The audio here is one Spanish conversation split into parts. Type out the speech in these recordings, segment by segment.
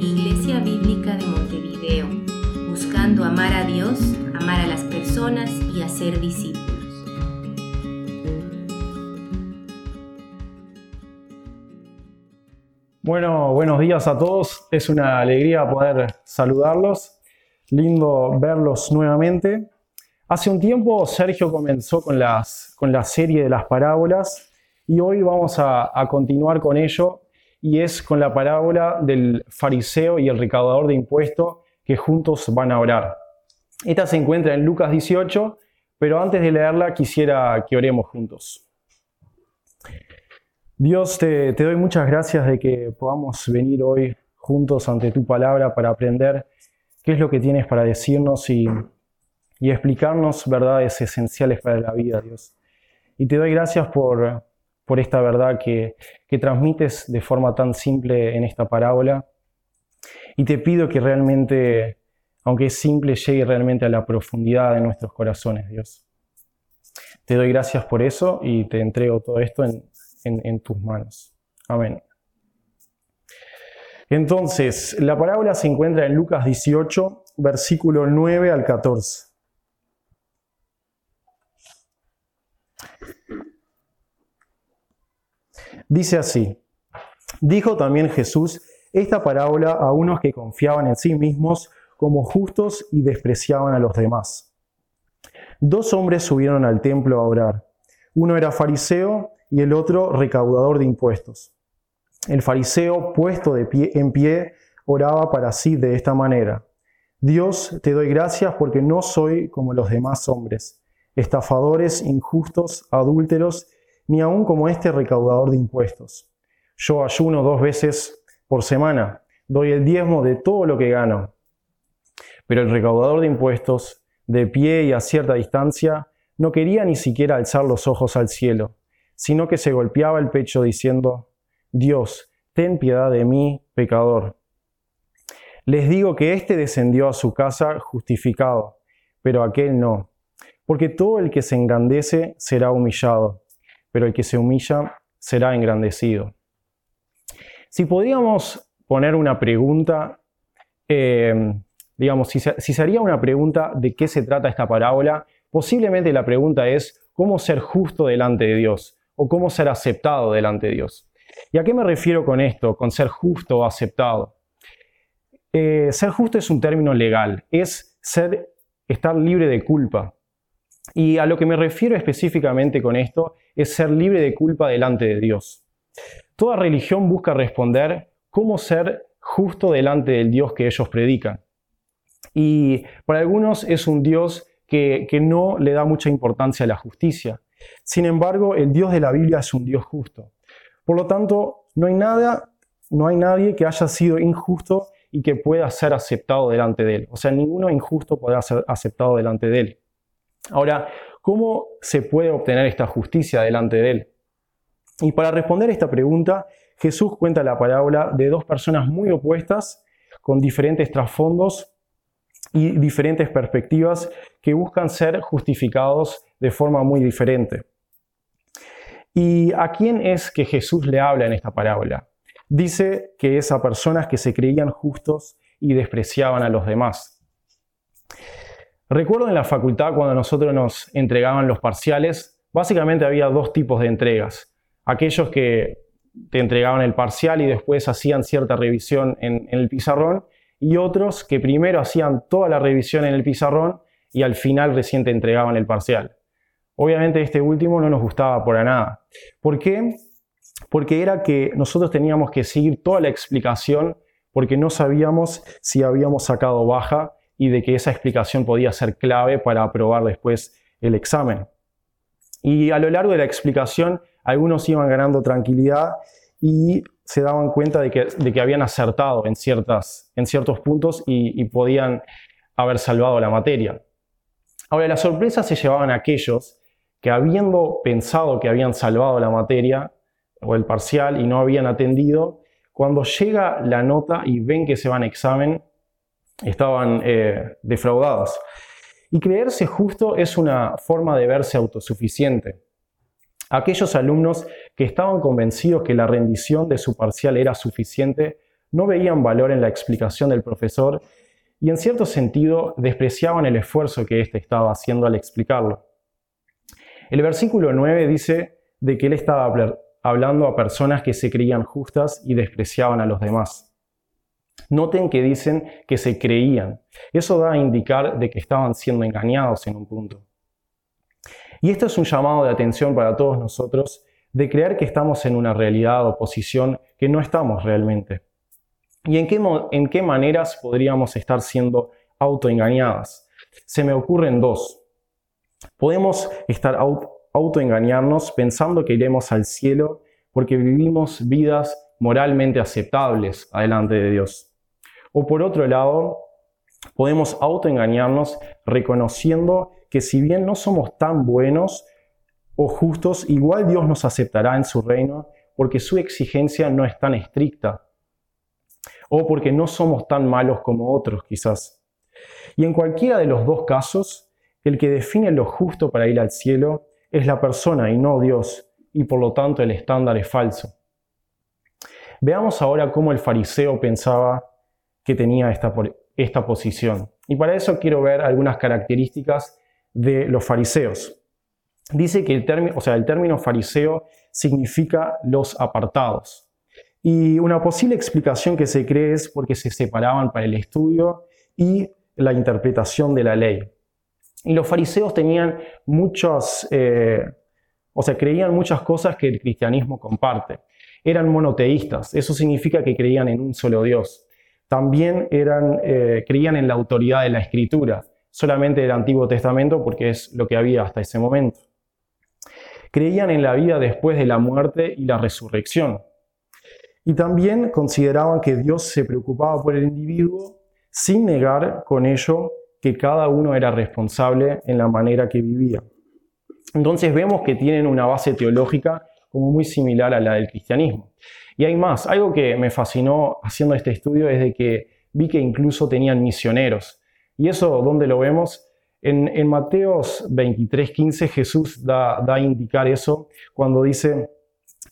Iglesia Bíblica de Montevideo, buscando amar a Dios, amar a las personas y hacer discípulos. Bueno, buenos días a todos. Es una alegría poder saludarlos. Lindo verlos nuevamente. Hace un tiempo Sergio comenzó con, las, con la serie de las parábolas y hoy vamos a, a continuar con ello y es con la parábola del fariseo y el recaudador de impuestos que juntos van a orar. Esta se encuentra en Lucas 18, pero antes de leerla quisiera que oremos juntos. Dios, te, doy muchas gracias de que podamos venir hoy juntos ante tu palabra para aprender qué es lo que tienes para decirnos y explicarnos verdades esenciales para la vida, Dios. Y te doy gracias por, por esta verdad que, que transmites de forma tan simple en esta parábola. Y te pido que realmente, aunque es simple, llegue realmente a la profundidad de nuestros corazones, Dios. Te doy gracias por eso y te entrego todo esto en, en, en tus manos. Amén. Entonces, la parábola se encuentra en Lucas 18, versículo 9 al 14. Dice así, dijo también Jesús esta parábola a unos que confiaban en sí mismos como justos y despreciaban a los demás. Dos hombres subieron al templo a orar. Uno era fariseo y el otro recaudador de impuestos. El fariseo, puesto de pie, en pie, oraba para sí de esta manera. Dios, te doy gracias porque no soy como los demás hombres, estafadores, injustos, adúlteros, ni aun como este recaudador de impuestos. Yo ayuno dos veces por semana, doy el diezmo de todo lo que gano. Pero el recaudador de impuestos, de pie y a cierta distancia, no quería ni siquiera alzar los ojos al cielo, sino que se golpeaba el pecho diciendo, Dios, ten piedad de mí, pecador. Les digo que éste descendió a su casa justificado, pero aquel no, porque todo el que se engrandece será humillado, pero el que se humilla será engrandecido. Si podríamos poner una pregunta, eh, digamos, si se haría una pregunta de qué se trata esta parábola, posiblemente la pregunta es cómo ser justo delante de Dios o cómo ser aceptado delante de Dios. ¿Y a qué me refiero con esto, con ser justo o aceptado? Eh, ser justo es un término legal, es ser, estar libre de culpa. Y a lo que me refiero específicamente con esto es ser libre de culpa delante de Dios. Toda religión busca responder cómo ser justo delante del Dios que ellos predican. Y para algunos es un Dios que, que no le da mucha importancia a la justicia. Sin embargo, el Dios de la Biblia es un Dios justo. Por lo tanto, no hay nada, no hay nadie que haya sido injusto y que pueda ser aceptado delante de él. O sea, ninguno injusto podrá ser aceptado delante de él. Ahora, ¿cómo se puede obtener esta justicia delante de él? Y para responder esta pregunta, Jesús cuenta la parábola de dos personas muy opuestas, con diferentes trasfondos y diferentes perspectivas que buscan ser justificados de forma muy diferente. ¿Y a quién es que Jesús le habla en esta parábola? Dice que es a personas que se creían justos y despreciaban a los demás. Recuerdo en la facultad cuando nosotros nos entregaban los parciales, básicamente había dos tipos de entregas. Aquellos que te entregaban el parcial y después hacían cierta revisión en, el pizarrón y otros que primero hacían toda la revisión en el pizarrón y al final recién te entregaban el parcial. Obviamente este último no nos gustaba por nada. ¿Por qué? Porque era que nosotros teníamos que seguir toda la explicación porque no sabíamos si habíamos sacado baja y de que esa explicación podía ser clave para aprobar después el examen. Y a lo largo de la explicación algunos iban ganando tranquilidad y se daban cuenta de que, de que habían acertado en, ciertas, en ciertos puntos y, podían haber salvado la materia. Ahora, la sorpresa se llevaban aquellos que habiendo pensado que habían salvado la materia o el parcial y no habían atendido, cuando llega la nota y ven que se van a examen, estaban eh, defraudados. Y creerse justo es una forma de verse autosuficiente. Aquellos alumnos que estaban convencidos que la rendición de su parcial era suficiente no veían valor en la explicación del profesor y en cierto sentido despreciaban el esfuerzo que éste estaba haciendo al explicarlo. El versículo 9 dice de que él estaba hablando a personas que se creían justas y despreciaban a los demás. Noten que dicen que se creían. Eso da a indicar de que estaban siendo engañados en un punto. Y esto es un llamado de atención para todos nosotros de creer que estamos en una realidad o posición que no estamos realmente. ¿Y en qué, en qué maneras podríamos estar siendo autoengañadas? Se me ocurren dos. Podemos estar autoengañarnos pensando que iremos al cielo porque vivimos vidas moralmente aceptables adelante de Dios. O por otro lado, podemos autoengañarnos reconociendo que si bien no somos tan buenos o justos, igual Dios nos aceptará en su reino porque su exigencia no es tan estricta o porque no somos tan malos como otros quizás. Y en cualquiera de los dos casos, el que define lo justo para ir al cielo es la persona y no Dios, y por lo tanto el estándar es falso. Veamos ahora cómo el fariseo pensaba que tenía esta, esta posición. Y para eso quiero ver algunas características de los fariseos. Dice que el término, o sea, el término fariseo significa los apartados. Y una posible explicación que se cree es porque se separaban para el estudio y la interpretación de la ley. Y los fariseos tenían muchas, eh, o sea, creían muchas cosas que el cristianismo comparte. Eran monoteístas, eso significa que creían en un solo Dios. También eh, creían en la autoridad de la escritura, solamente del Antiguo Testamento porque es lo que había hasta ese momento. Creían en la vida después de la muerte y la resurrección. Y también consideraban que Dios se preocupaba por el individuo sin negar con ello que cada uno era responsable en la manera que vivía. Entonces vemos que tienen una base teológica como muy similar a la del cristianismo. Y hay más, algo que me fascinó haciendo este estudio es de que vi que incluso tenían misioneros. ¿Y eso dónde lo vemos? En, en Mateos 23, 15 Jesús da, da a indicar eso cuando dice,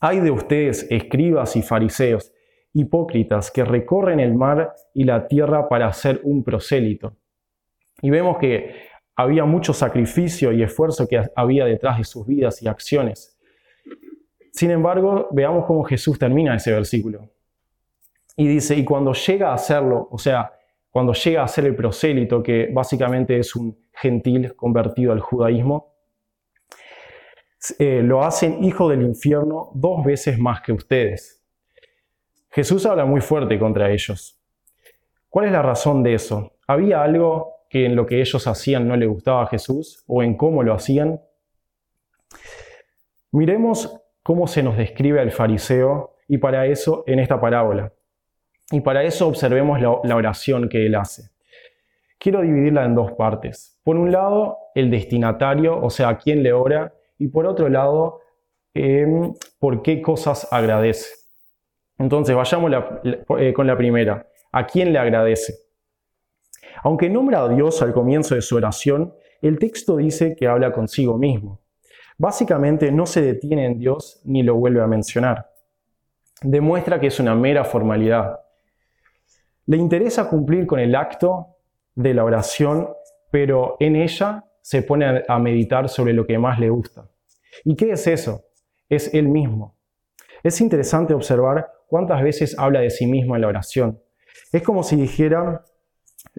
hay de ustedes, escribas y fariseos, hipócritas, que recorren el mar y la tierra para hacer un prosélito. Y vemos que había mucho sacrificio y esfuerzo que había detrás de sus vidas y acciones. Sin embargo, veamos cómo Jesús termina ese versículo. Y dice, y cuando llega a hacerlo, o sea, cuando llega a ser el prosélito, que básicamente es un gentil convertido al judaísmo, eh, lo hacen hijo del infierno dos veces más que ustedes. Jesús habla muy fuerte contra ellos. ¿Cuál es la razón de eso? ¿Había algo que en lo que ellos hacían no le gustaba a Jesús o en cómo lo hacían? Miremos cómo se nos describe al fariseo y para eso en esta parábola. Y para eso observemos la, la oración que él hace. Quiero dividirla en dos partes. Por un lado, el destinatario, o sea, a quién le ora, y por otro lado, em, por qué cosas agradece. Entonces, vayamos eh, con la primera. ¿A quién le agradece? Aunque nombra a Dios al comienzo de su oración, el texto dice que habla consigo mismo. Básicamente no se detiene en Dios ni lo vuelve a mencionar. Demuestra que es una mera formalidad. Le interesa cumplir con el acto de la oración, pero en ella se pone a meditar sobre lo que más le gusta. ¿Y qué es eso? Es él mismo. Es interesante observar cuántas veces habla de sí mismo en la oración. Es como si dijera,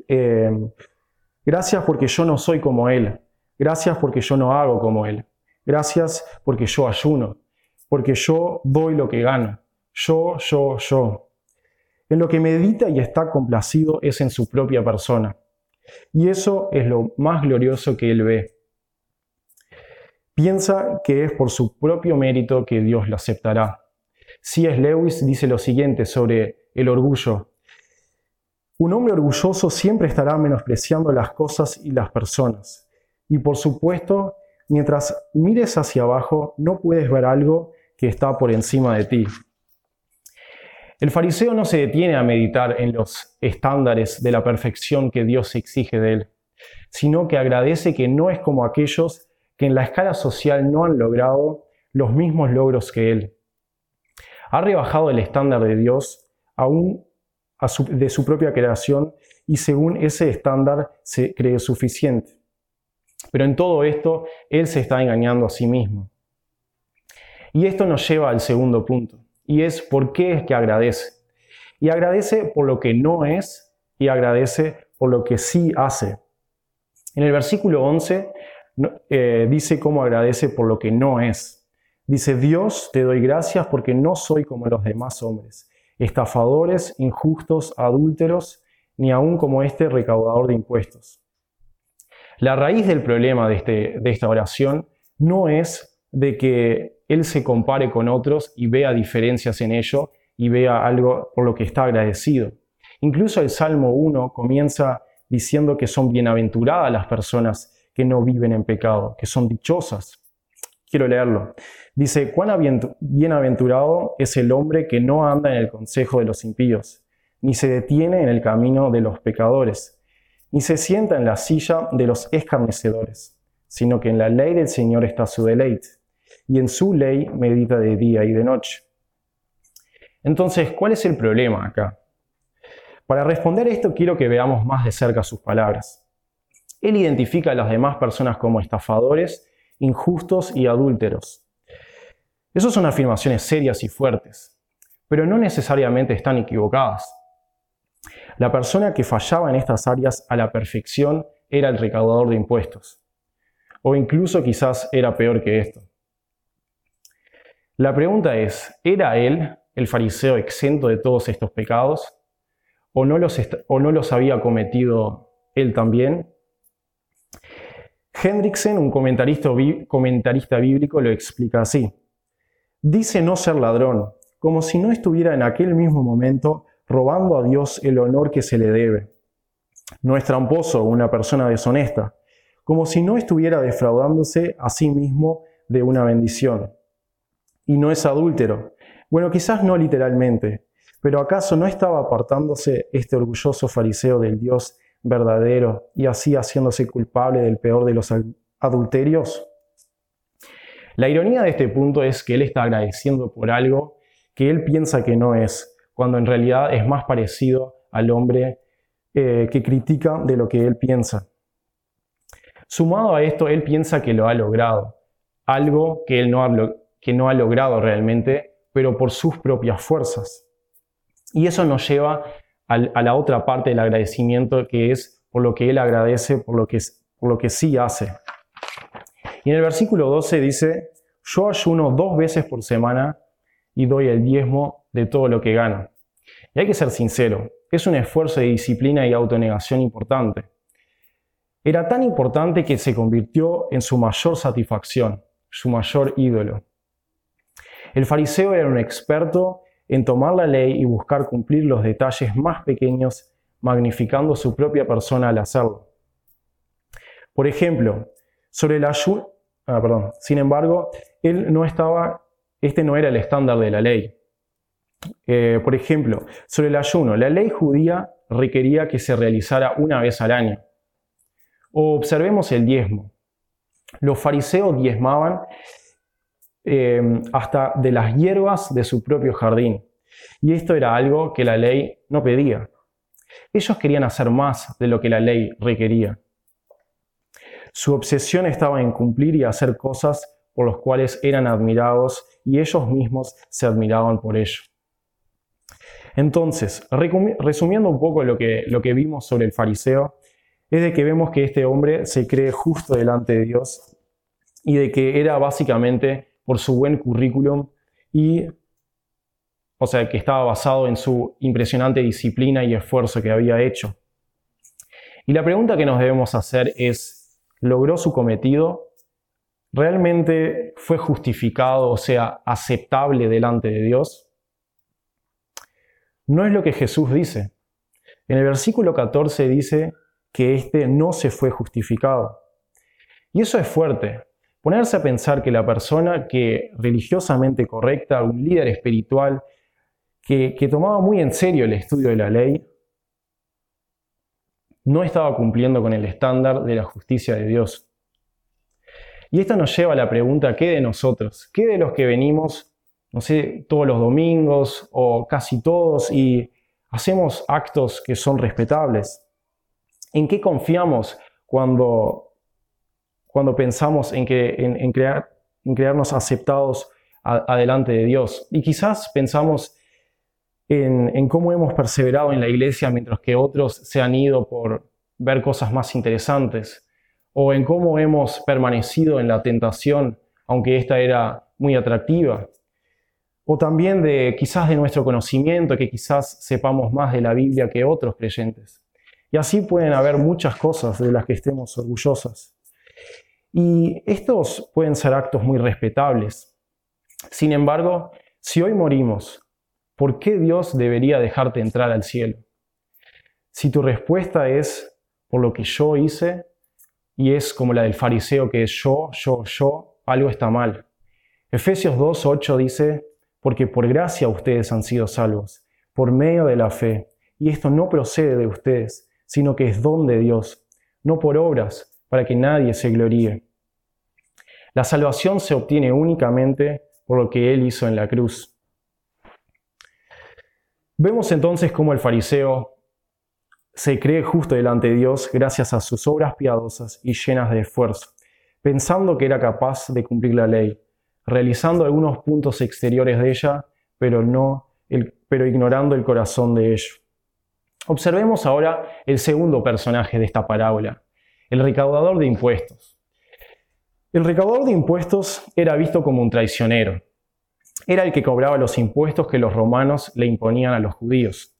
eh, gracias porque yo no soy como él, gracias porque yo no hago como él, gracias porque yo ayuno, porque yo doy lo que gano, yo, yo, yo. En lo que medita y está complacido es en su propia persona. Y eso es lo más glorioso que él ve. Piensa que es por su propio mérito que Dios lo aceptará. C.S. Lewis dice lo siguiente sobre el orgullo. Un hombre orgulloso siempre estará menospreciando las cosas y las personas. Y por supuesto, mientras mires hacia abajo, no puedes ver algo que está por encima de ti. El fariseo no se detiene a meditar en los estándares de la perfección que Dios exige de él, sino que agradece que no es como aquellos que en la escala social no han logrado los mismos logros que él. Ha rebajado el estándar de Dios aún de su propia creación y según ese estándar se cree suficiente. Pero en todo esto, él se está engañando a sí mismo. Y esto nos lleva al segundo punto, y es por qué es que agradece. Y agradece por lo que no es y agradece por lo que sí hace. En el versículo 11 eh, dice cómo agradece por lo que no es. Dice, Dios, te doy gracias porque no soy como los demás hombres, estafadores, injustos, adúlteros, ni aún como este recaudador de impuestos. La raíz del problema de, este, de esta oración no es de que él se compare con otros y vea diferencias en ello y vea algo por lo que está agradecido. Incluso el Salmo 1 comienza diciendo que son bienaventuradas las personas que no viven en pecado, que son dichosas. Quiero leerlo. Dice, cuán bienaventurado es el hombre que no anda en el consejo de los impíos, ni se detiene en el camino de los pecadores, ni se sienta en la silla de los escarnecedores, sino que en la ley del Señor está su deleite, y en su ley medita de día y de noche. Entonces, ¿cuál es el problema acá? Para responder esto quiero que veamos más de cerca sus palabras. Él identifica a las demás personas como estafadores, injustos y adúlteros. Esas son afirmaciones serias y fuertes, pero no necesariamente están equivocadas. La persona que fallaba en estas áreas a la perfección era el recaudador de impuestos, o incluso quizás era peor que esto. La pregunta es, ¿era él, el fariseo, exento de todos estos pecados? o no los, o no los había cometido él también. Hendrickson, un comentarista, comentarista bíblico, lo explica así. Dice no ser ladrón, como si no estuviera en aquel mismo momento robando a Dios el honor que se le debe. No es tramposo una persona deshonesta, como si no estuviera defraudándose a sí mismo de una bendición. Y no es adúltero. Bueno, quizás no literalmente, pero ¿acaso no estaba apartándose este orgulloso fariseo del Dios verdadero y así haciéndose culpable del peor de los adulterios? La ironía de este punto es que él está agradeciendo por algo que él piensa que no es, cuando en realidad es más parecido al hombre eh, que critica de lo que él piensa. Sumado a esto, él piensa que lo ha logrado, algo que él no ha, que no ha logrado realmente, pero por sus propias fuerzas. Y eso nos lleva a la otra parte del agradecimiento, que es por lo que Él agradece, por lo que, por lo que sí hace. Y en el versículo 12 dice, yo ayuno dos veces por semana y doy el diezmo de todo lo que gano. Y hay que ser sincero, es un esfuerzo de disciplina y autonegación importante. Era tan importante que se convirtió en su mayor satisfacción, su mayor ídolo. El fariseo era un experto en tomar la ley y buscar cumplir los detalles más pequeños, magnificando su propia persona al hacerlo. Por ejemplo, sobre el ayuno, ah, perdón, sin embargo, él no estaba, este no era el estándar de la ley. Eh, por ejemplo, sobre el ayuno, la ley judía requería que se realizara una vez al año. O observemos el diezmo. Los fariseos diezmaban eh, hasta de las hierbas de su propio jardín. Y esto era algo que la ley no pedía. Ellos querían hacer más de lo que la ley requería. Su obsesión estaba en cumplir y hacer cosas por las cuales eran admirados y ellos mismos se admiraban por ello. Entonces, resumiendo un poco lo que, lo que vimos sobre el fariseo, es de que vemos que este hombre se cree justo delante de Dios y de que era básicamente por su buen currículum y, o sea, que estaba basado en su impresionante disciplina y esfuerzo que había hecho. Y la pregunta que nos debemos hacer es, ¿logró su cometido? ¿Realmente fue justificado, o sea, aceptable delante de Dios? No es lo que Jesús dice. En el versículo 14 dice que éste no se fue justificado. Y eso es fuerte, Ponerse a pensar que la persona que religiosamente correcta, un líder espiritual, que, que tomaba muy en serio el estudio de la ley, no estaba cumpliendo con el estándar de la justicia de Dios. Y esto nos lleva a la pregunta, ¿qué de nosotros? ¿Qué de los que venimos, no sé, todos los domingos o casi todos y hacemos actos que son respetables. ¿En qué confiamos cuando, cuando pensamos en, que, en, crear, en crearnos aceptados adelante de Dios? Y quizás pensamos en, en, cómo hemos perseverado en la iglesia mientras que otros se han ido por ver cosas más interesantes, o en cómo hemos permanecido en la tentación, aunque esta era muy atractiva, o también de quizás de nuestro conocimiento, que quizás sepamos más de la Biblia que otros creyentes. Y así pueden haber muchas cosas de las que estemos orgullosas. Y estos pueden ser actos muy respetables. Sin embargo, si hoy morimos, ¿por qué Dios debería dejarte entrar al cielo? Si tu respuesta es por lo que yo hice y es como la del fariseo que es yo, yo, yo, algo está mal. Efesios 2.8 dice, porque por gracia ustedes han sido salvos, por medio de la fe. Y esto no procede de ustedes, sino que es don de Dios, no por obras, para que nadie se gloríe. La salvación se obtiene únicamente por lo que Él hizo en la cruz. Vemos entonces cómo el fariseo se cree justo delante de Dios gracias a sus obras piadosas y llenas de esfuerzo, pensando que era capaz de cumplir la ley, realizando algunos puntos exteriores de ella, pero, no pero ignorando el corazón de ello. Observemos ahora el segundo personaje de esta parábola, el recaudador de impuestos. El recaudador de impuestos era visto como un traicionero. Era el que cobraba los impuestos que los romanos le imponían a los judíos.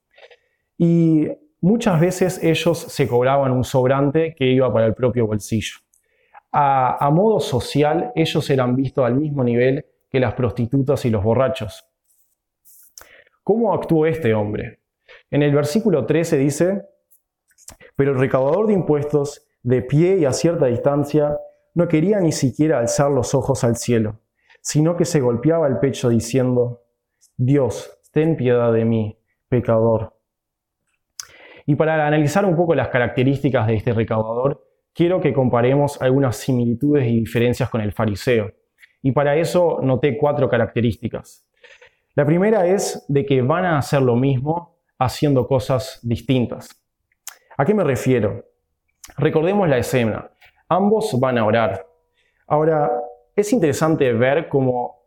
Y muchas veces ellos se cobraban un sobrante que iba para el propio bolsillo. A, modo social, ellos eran vistos al mismo nivel que las prostitutas y los borrachos. ¿Cómo actuó este hombre? En el versículo 13 dice, pero el recaudador de impuestos, de pie y a cierta distancia, no quería ni siquiera alzar los ojos al cielo, sino que se golpeaba el pecho diciendo, Dios, ten piedad de mí, pecador. Y para analizar un poco las características de este recaudador, quiero que comparemos algunas similitudes y diferencias con el fariseo. Y para eso noté cuatro características. La primera es de que van a hacer lo mismo haciendo cosas distintas. ¿A qué me refiero? Recordemos la escena. Ambos van a orar. Ahora, es interesante ver cómo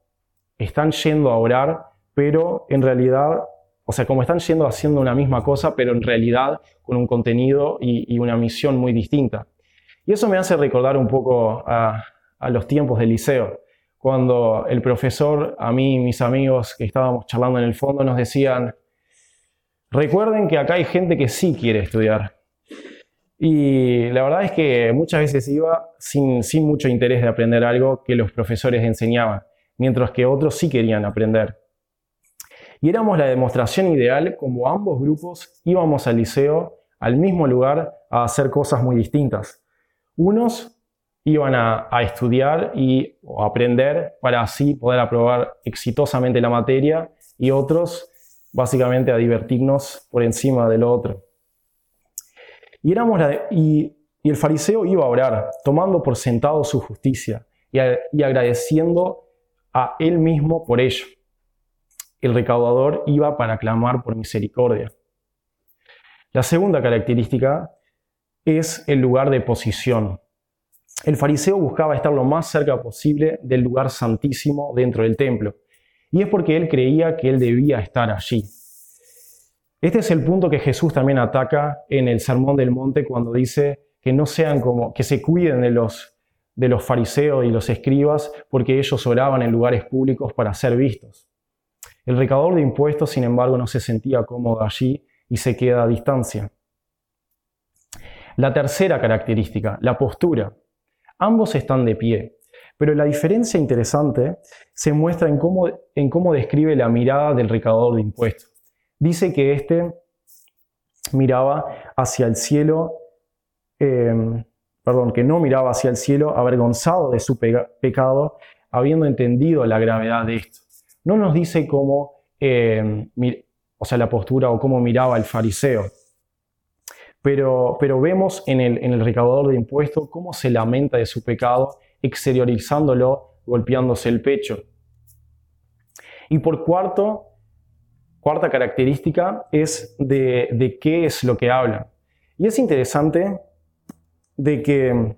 están yendo a orar, pero en realidad, o sea, como están yendo haciendo una misma cosa, pero en realidad con un contenido y, una misión muy distinta. Y eso me hace recordar un poco a, los tiempos del liceo, cuando el profesor, a mí y mis amigos que estábamos charlando en el fondo, nos decían, Recuerden que acá hay gente que sí quiere estudiar. Y la verdad es que muchas veces iba sin, sin mucho interés de aprender algo que los profesores enseñaban, mientras que otros sí querían aprender. Y éramos la demostración ideal como ambos grupos íbamos al liceo, al mismo lugar, a hacer cosas muy distintas. Unos iban a, estudiar y a aprender para así poder aprobar exitosamente la materia y otros básicamente a divertirnos por encima del otro. Y, éramos y, el fariseo iba a orar, tomando por sentado su justicia y, y agradeciendo a él mismo por ello. El recaudador iba para clamar por misericordia. La segunda característica es el lugar de posición. El fariseo buscaba estar lo más cerca posible del lugar santísimo dentro del templo y es porque él creía que él debía estar allí. Este es el punto que Jesús también ataca en el Sermón del Monte cuando dice que no sean como, que se cuiden de los, de los fariseos y los escribas porque ellos oraban en lugares públicos para ser vistos. El recaudador de impuestos, sin embargo, no se sentía cómodo allí y se queda a distancia. La tercera característica, la postura. Ambos están de pie. Pero la diferencia interesante se muestra en cómo, describe la mirada del recaudador de impuestos. Dice que éste miraba hacia el cielo, em, perdón, que no miraba hacia el cielo avergonzado de su pecado, habiendo entendido la gravedad de esto. No nos dice cómo, em, o sea, la postura o cómo miraba el fariseo. Pero, pero vemos en el, en el recaudador de impuestos cómo se lamenta de su pecado exteriorizándolo, golpeándose el pecho. Y por cuarto, cuarta característica es de, de qué es lo que hablan. Y es interesante de que,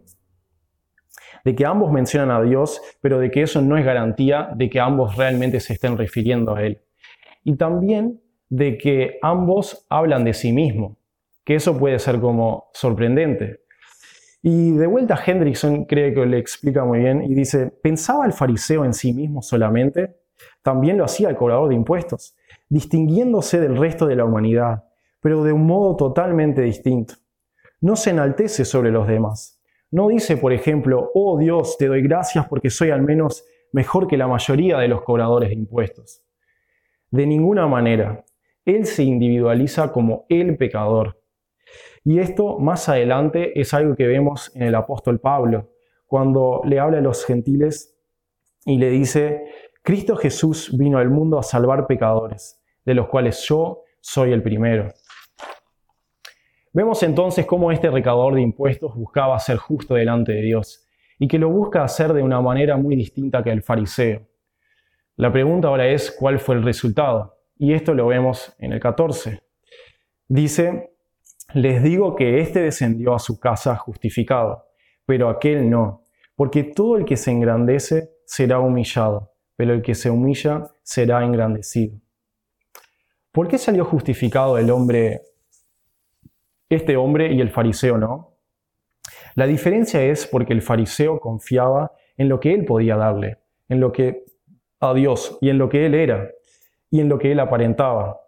de que ambos mencionan a Dios, pero de que eso no es garantía de que ambos realmente se estén refiriendo a Él. Y también de que ambos hablan de sí mismos, que eso puede ser como sorprendente. Y de vuelta Hendrickson cree que le explica muy bien y dice, ¿pensaba el fariseo en sí mismo solamente? También lo hacía el cobrador de impuestos, distinguiéndose del resto de la humanidad, pero de un modo totalmente distinto. No se enaltece sobre los demás. No dice, por ejemplo, oh Dios, te doy gracias porque soy al menos mejor que la mayoría de los cobradores de impuestos. De ninguna manera. Él se individualiza como el pecador. Y esto más adelante es algo que vemos en el apóstol Pablo, cuando le habla a los gentiles y le dice, Cristo Jesús vino al mundo a salvar pecadores, de los cuales yo soy el primero. Vemos entonces cómo este recaudador de impuestos buscaba ser justo delante de Dios y que lo busca hacer de una manera muy distinta que el fariseo. La pregunta ahora es cuál fue el resultado. Y esto lo vemos en el 14. Dice, les digo que éste descendió a su casa justificado, pero aquel no, porque todo el que se engrandece será humillado, pero el que se humilla será engrandecido. ¿Por qué salió justificado el hombre, este hombre y el fariseo no? La diferencia es porque el fariseo confiaba en lo que él podía darle, en lo que a Dios y en lo que Él era y en lo que Él aparentaba.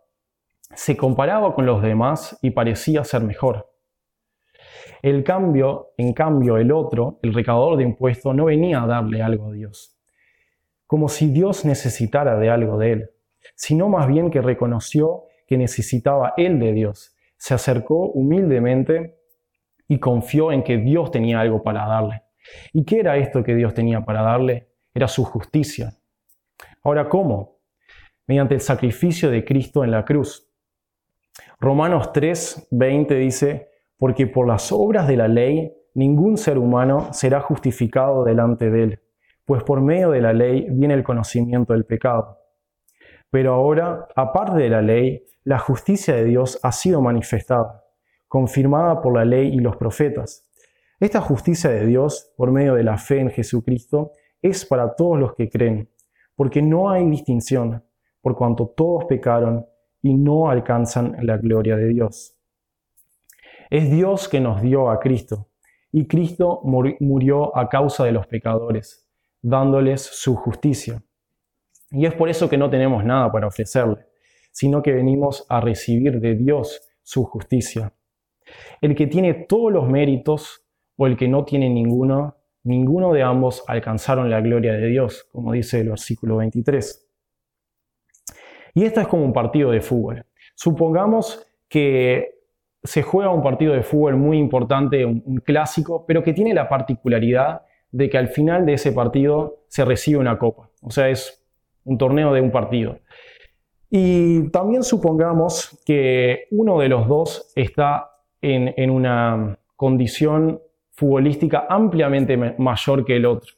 Se comparaba con los demás y parecía ser mejor. El cambio, en cambio, el otro, el recaudador de impuestos, no venía a darle algo a Dios, como si Dios necesitara de algo de él, sino más bien que reconoció que necesitaba él de Dios. Se acercó humildemente y confió en que Dios tenía algo para darle. ¿Y qué era esto que Dios tenía para darle? Era su justicia, Ahora, ¿cómo? Mediante el sacrificio de Cristo en la cruz. Romanos 3, 20 dice, porque por las obras de la ley ningún ser humano será justificado delante de él, pues por medio de la ley viene el conocimiento del pecado. Pero ahora, aparte de la ley, la justicia de Dios ha sido manifestada, confirmada por la ley y los profetas. Esta justicia de Dios, por medio de la fe en Jesucristo, es para todos los que creen porque no hay distinción, por cuanto todos pecaron y no alcanzan la gloria de Dios. Es Dios que nos dio a Cristo, y Cristo murió a causa de los pecadores, dándoles su justicia. Y es por eso que no tenemos nada para ofrecerle, sino que venimos a recibir de Dios su justicia. El que tiene todos los méritos o el que no tiene ninguno, ninguno de ambos alcanzaron la gloria de Dios, como dice el versículo 23. Y esto es como un partido de fútbol. Supongamos que se juega un partido de fútbol muy importante, un, clásico, pero que tiene la particularidad de que al final de ese partido se recibe una copa. O sea, es un torneo de un partido. Y también supongamos que uno de los dos está en, en una condición futbolística ampliamente mayor que el otro.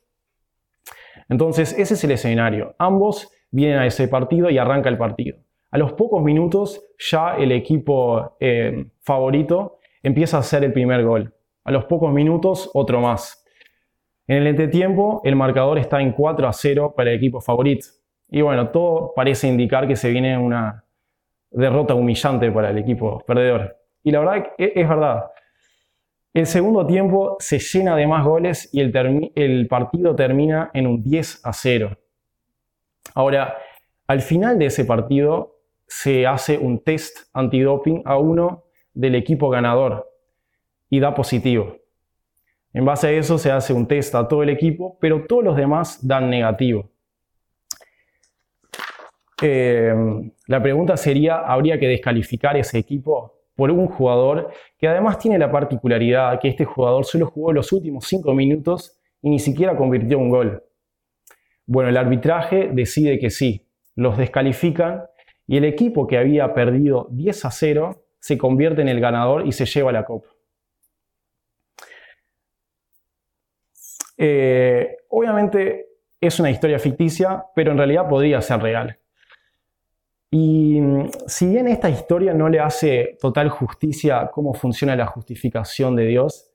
Entonces, ese es el escenario. Ambos vienen a ese partido y arranca el partido. A los pocos minutos ya el equipo eh, favorito empieza a hacer el primer gol. A los pocos minutos otro más. En el entretiempo el marcador está en 4 a 0 para el equipo favorito. Y bueno, todo parece indicar que se viene una derrota humillante para el equipo perdedor. Y la verdad es verdad. El segundo tiempo se llena de más goles y el, partido termina en un 10 a 0. Ahora, al final de ese partido se hace un test antidoping a uno del equipo ganador y da positivo. En base a eso se hace un test a todo el equipo, pero todos los demás dan negativo. Eh, la pregunta sería, ¿habría que descalificar ese equipo? por un jugador que además tiene la particularidad que este jugador solo jugó los últimos cinco minutos y ni siquiera convirtió un gol. Bueno, el arbitraje decide que sí, los descalifican y el equipo que había perdido 10 a 0 se convierte en el ganador y se lleva la copa. Eh, obviamente es una historia ficticia, pero en realidad podría ser real. Y mm, si bien esta historia no le hace total justicia a cómo funciona la justificación de Dios,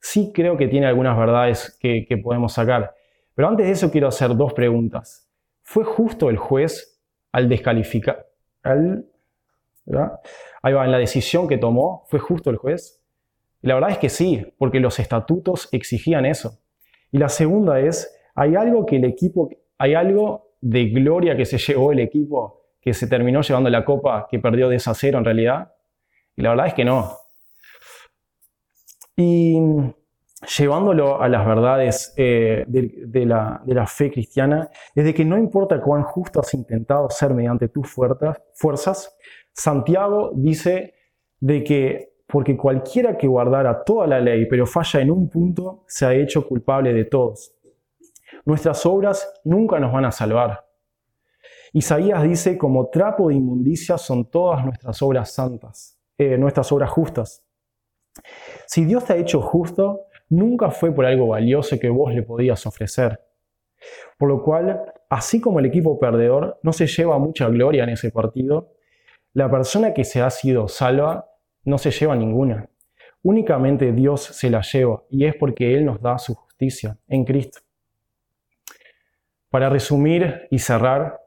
sí creo que tiene algunas verdades que, podemos sacar. Pero antes de eso quiero hacer dos preguntas. ¿Fue justo el juez al descalificar? Ahí va, en la decisión que tomó, ¿fue justo el juez? la verdad es que sí, porque los estatutos exigían eso. Y la segunda es, ¿hay algo que el equipo, hay algo de gloria que se llevó el equipo que se terminó llevando la copa que perdió de esa cero en realidad? Y la verdad es que no. Y llevándolo a las verdades eh, de, la, de, la, fe cristiana, es de que no importa cuán justo has intentado ser mediante tus fuerzas, Santiago dice de que porque cualquiera que guardara toda la ley, pero falla en un punto, se ha hecho culpable de todos. Nuestras obras nunca nos van a salvar. Isaías dice, como trapo de inmundicia son todas nuestras obras santas, eh, nuestras obras justas. Si Dios te ha hecho justo, nunca fue por algo valioso que vos le podías ofrecer. Por lo cual, así como el equipo perdedor no se lleva mucha gloria en ese partido, la persona que se ha sido salva no se lleva ninguna. Únicamente Dios se la lleva y es porque Él nos da su justicia en Cristo. Para resumir y cerrar,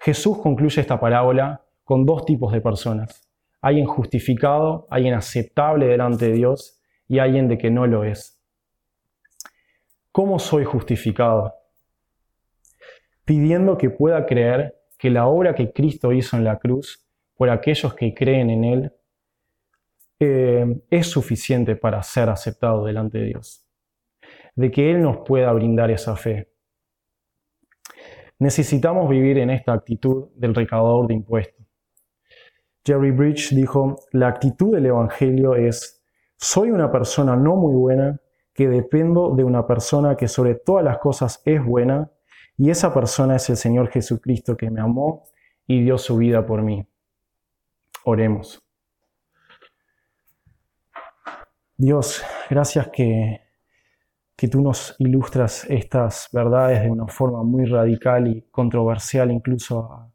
Jesús concluye esta parábola con dos tipos de personas. Alguien justificado, alguien aceptable delante de Dios y alguien de que no lo es. ¿Cómo soy justificado? Pidiendo que pueda creer que la obra que Cristo hizo en la cruz por aquellos que creen en Él eh, es suficiente para ser aceptado delante de Dios, de que Él nos pueda brindar esa fe. Necesitamos vivir en esta actitud del recaudador de impuestos. Jerry Bridge dijo, la actitud del Evangelio es, soy una persona no muy buena, que dependo de una persona que sobre todas las cosas es buena, y esa persona es el Señor Jesucristo que me amó y dio su vida por mí. Oremos. Dios, gracias que, que tú nos ilustras estas verdades de una forma muy radical y controversial incluso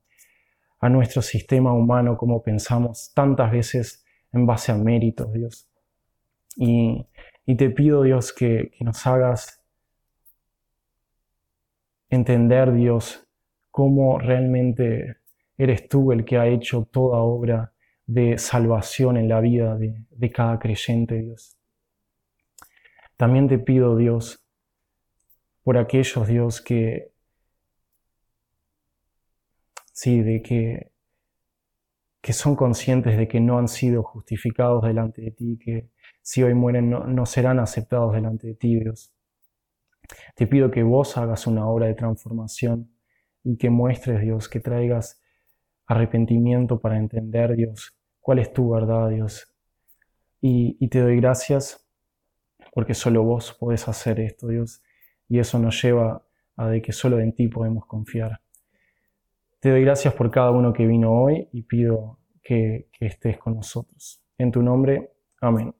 a, nuestro sistema humano, como pensamos tantas veces en base a méritos, Dios. Y, te pido, Dios, que, que nos hagas entender, Dios, cómo realmente eres tú el que ha hecho toda obra de salvación en la vida de, de cada creyente, Dios. También te pido, Dios, por aquellos, Dios, que, sí, de que, que son conscientes de que no han sido justificados delante de ti, que si hoy mueren no, serán aceptados delante de ti, Dios. Te pido que vos hagas una obra de transformación y que muestres, Dios, que traigas arrepentimiento para entender, Dios, cuál es tu verdad, Dios. Y, te doy gracias porque solo vos podés hacer esto, Dios, y eso nos lleva a de que solo en ti podemos confiar. Te doy gracias por cada uno que vino hoy y pido que estés con nosotros. En tu nombre, amén.